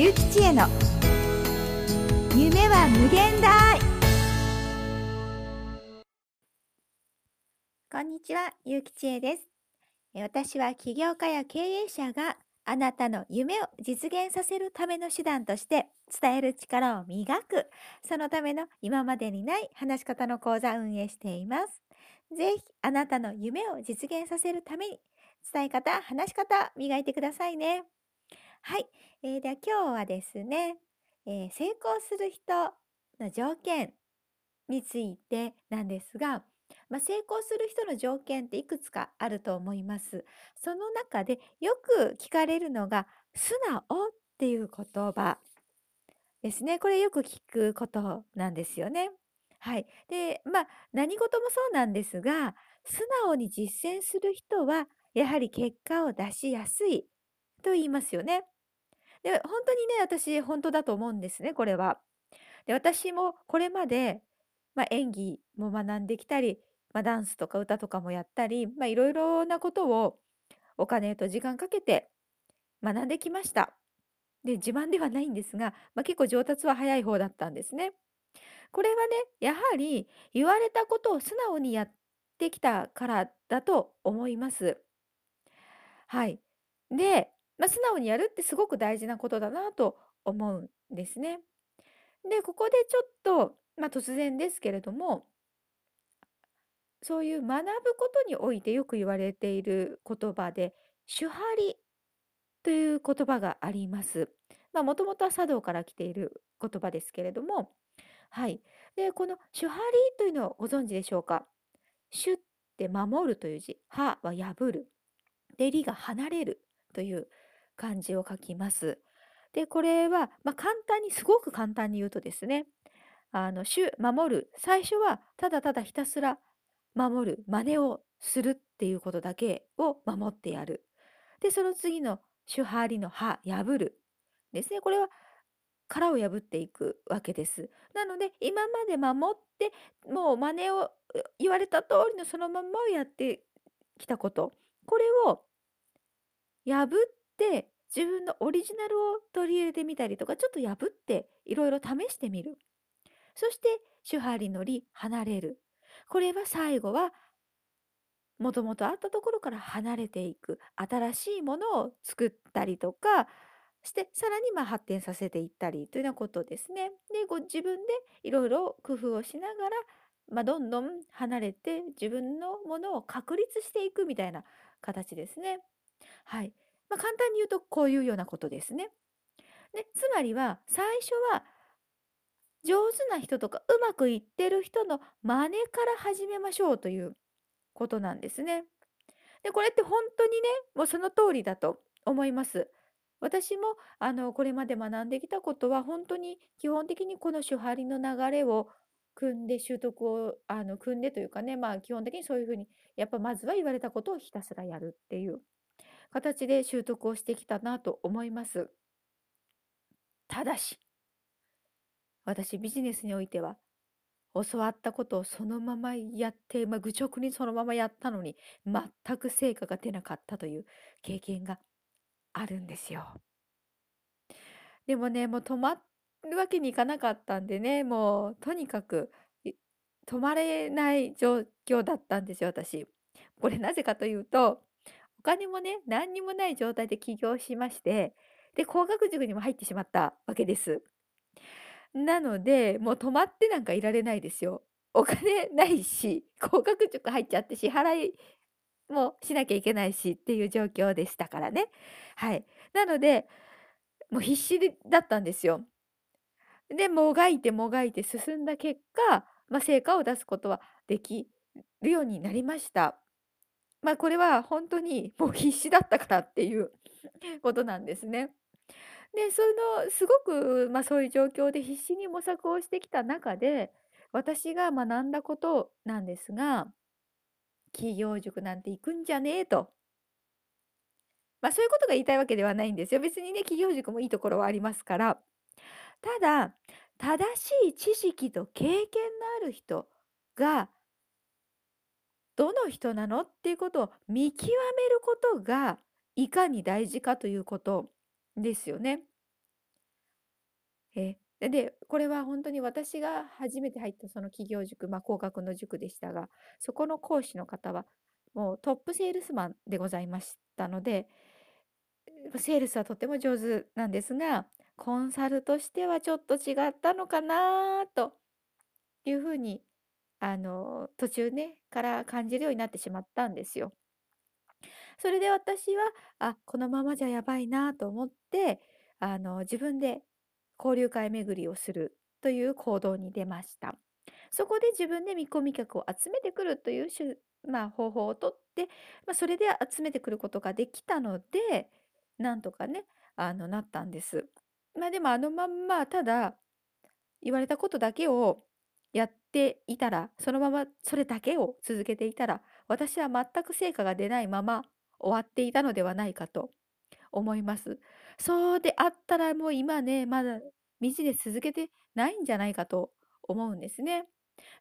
ゆうきちへの夢は無限大こんにちは、ゆうきちえです。え私は起業家や経営者があなたの夢を実現させるための手段として伝える力を磨く、そのための今までにない話し方の講座を運営しています。ぜひあなたの夢を実現させるために伝え方、話し方磨いてくださいね。はい、えー、では今日はですね、えー成功する人の条件についてなんですが、まあ、成功する人の条件っていくつかあると思います。その中でよく聞かれるのが素直っていう言葉ですね。これよく聞くことなんですよね。はい。で、まあ何事もそうなんですが、素直に実践する人はやはり結果を出しやすいと言いますよね。で、本当にね、私本当だと思うんですね、これは。で、私もこれまで、まあ、演技も学んできたり、まあ、ダンスとか歌とかもやったり、まあ、いろいろなことをお金と時間かけて学んできました。で、自慢ではないんですが、まあ、結構上達は早い方だったんですね。これはね、やはり言われたことを素直にやってきたからだと思います。はい。で、ま、素直にやるってすごく大事なことだなと思うんですね。で、ここでちょっと、ま、突然ですけれども、そういう学ぶことにおいてよく言われている言葉で、手張りという言葉があります。まあ、もともとは茶道から来ている言葉ですけれども、はい。で、この手張りというのをご存知でしょうか？手って守るという字、歯は破る。で、りが離れるという漢字を書きます。で、これは、まあ、簡単に、すごく簡単に言うとですね、あの、手、守る。最初は、ただただひたすら守る、真似をするっていうことだけを守ってやる。で、その次の手張りの歯、破る。ですね。これは殻を破っていくわけです。なので、今まで守って、もう真似を言われた通りのそのまんまをやってきたこと。これを破って自分のオリジナルを取り入れてみたりとか、ちょっと破っていろいろ試してみる。そして、手張りのり、離れる。これは最後は、もともとあったところから離れていく。新しいものを作ったりとかして、さらにま発展させていったりというようなことですね。で、ご自分でいろいろ工夫をしながら、まあ、どんどん離れて自分のものを確立していくみたいな形ですね。はい。まあ、簡単に言うとこういうようなことですね。で、つまりは最初は上手な人とかうまくいってる人の真似から始めましょうということなんですね。で、これって本当にね、もうその通りだと思います。私もあのこれまで学んできたことは本当に基本的にこの手張りの流れを組んで習得をあの組んでというかね、まあ基本的にそういうふうにやっぱまずは言われたことをひたすらやるっていう形で習得をしてきたなと思います。ただし、私ビジネスにおいては教わったことをそのままやって、まあ、愚直にそのままやったのに全く成果が出なかったという経験があるんですよ。でもね、もう止まるわけにいかなかったんでね、もうとにかく止まれない状況だったんですよ、私。これなぜかというと、金もね、何にもない状態で起業しまして、で、工学塾にも入ってしまったわけです。なので、もう止まってなんかいられないですよ。お金ないし、工学塾入っちゃって支払いもしなきゃいけないしっていう状況でしたからね。はい。なので、もう必死だったんですよ。で、もがいてもがいて進んだ結果、まあ、成果を出すことはできるようになりました。まあ、これは本当にもう必死だったからっていう ことなんですね。で、そのすごく、まあ、そういう状況で必死に模索をしてきた中で、私が学んだことなんですが、企業塾なんて行くんじゃねえと。まあ、そういうことが言いたいわけではないんですよ。別にね、企業塾もいいところはありますから。ただ、正しい知識と経験のある人が、どの人なのっていうことを見極めることが、いかに大事かということですよね。え、で、これはほんとに私が初めて入ったその企業塾、ま、高額の塾でしたが、そこの講師の方は、もうトップセールスマンでございましたので、セールスはとても上手なんですが、コンサルとしてはちょっと違ったのかなという風に、あの、途中ね、から感じるようになってしまったんですよ。それで私は、あ、このままじゃやばいなと思って、あの、自分で交流会巡りをするという行動に出ました。そこで自分で見込み客を集めてくるというまあ、方法をとって、ま、それで集めてくることができたので、なんとかね、あの、なったんです。ま、でもあのまんま、ただ、言われたことだけをやっていたら、そのままそれだけを続けていたら、私は全く成果が出ないまま終わっていたのではないかと思います。そうであったらもう今ね、まだビジネス続けてないんじゃないかと思うんですね。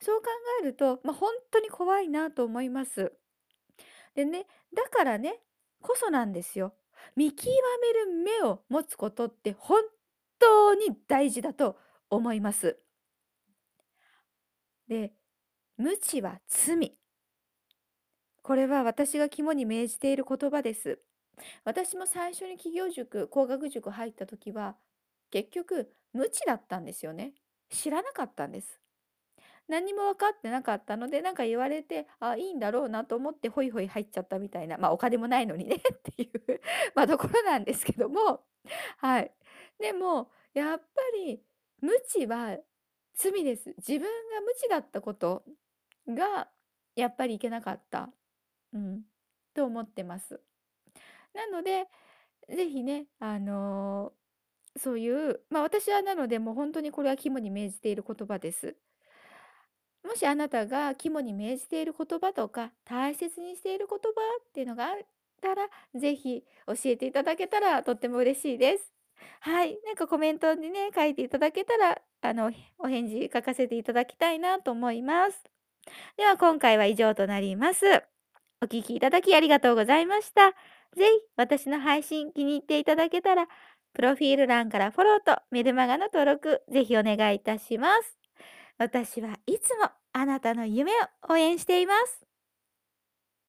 そう考えると、ま、ほんとに怖いなと思います。でね、だからね、こそなんですよ。見極める目を持つことって本当に大事だと思います。で、無知は罪。これは私が肝に銘じている言葉です。私も最初に企業塾、高額塾入った時は、結局無知だったんですよね。知らなかったんです。何も分かってなかったので、なんか言われて、あ、いいんだろうなと思ってホイホイ入っちゃったみたいな、まあ、お金もないのにね っていうま、ところなんですけども、はい。でも、やっぱり無知は罪です。自分が無知だったことが、やっぱりいけなかった。うん、と思ってます。なので、是非ね、あの、そういう、ま、私はなので、もうほんとにこれは肝に銘じている言葉です。もしあなたが肝に銘じている言葉とか、大切にしている言葉っていうのがあったら、是非教えていただけたらとっても嬉しいです。はい、なんかコメントにね、書いていただけたら、あの、お返事書かせていただきたいなと思います。では今回は以上となります。お聞きいただきありがとうございました。是非私の配信気に入っていただけたら、プロフィール欄からフォローとメルマガの登録、是非お願いいたします。私はいつもあなたの夢を応援しています。